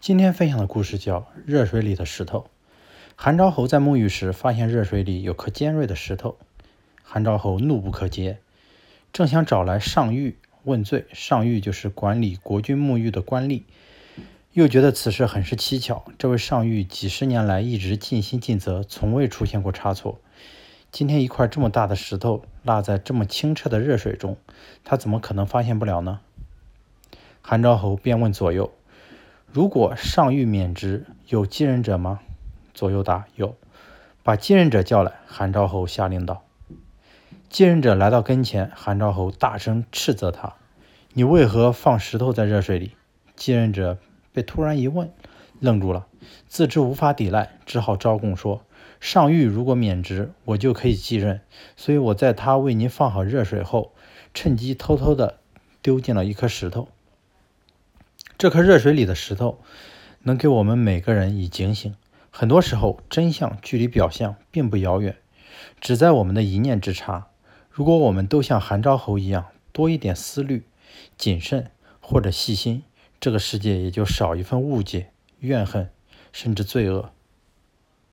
今天分享的故事叫《热水里的石头》。韩昭侯在沐浴时，发现热水里有颗尖锐的石头。韩昭侯怒不可遏，正想找来上谕问罪。上谕就是管理国君沐浴的官吏。又觉得此事很是蹊跷，这位上谕几十年来一直尽心尽责，从未出现过差错。今天一块这么大的石头落在这么清澈的热水中，他怎么可能发现不了呢？韩昭侯便问左右。如果上谕免职，有继任者吗？左右答有。把继任者叫来。韩昭侯下令道。继任者来到跟前，韩昭侯大声斥责他：“你为何放石头在热水里？”继任者被突然一问，愣住了，自知无法抵赖，只好招供说：“上谕如果免职，我就可以继任，所以我在他为您放好热水后，趁机偷偷的丢进了一颗石头。”这颗热水里的石头，能给我们每个人以警醒。很多时候，真相距离表象并不遥远，只在我们的一念之差。如果我们都像韩昭侯一样，多一点思虑、谨慎或者细心，这个世界也就少一份误解、怨恨，甚至罪恶。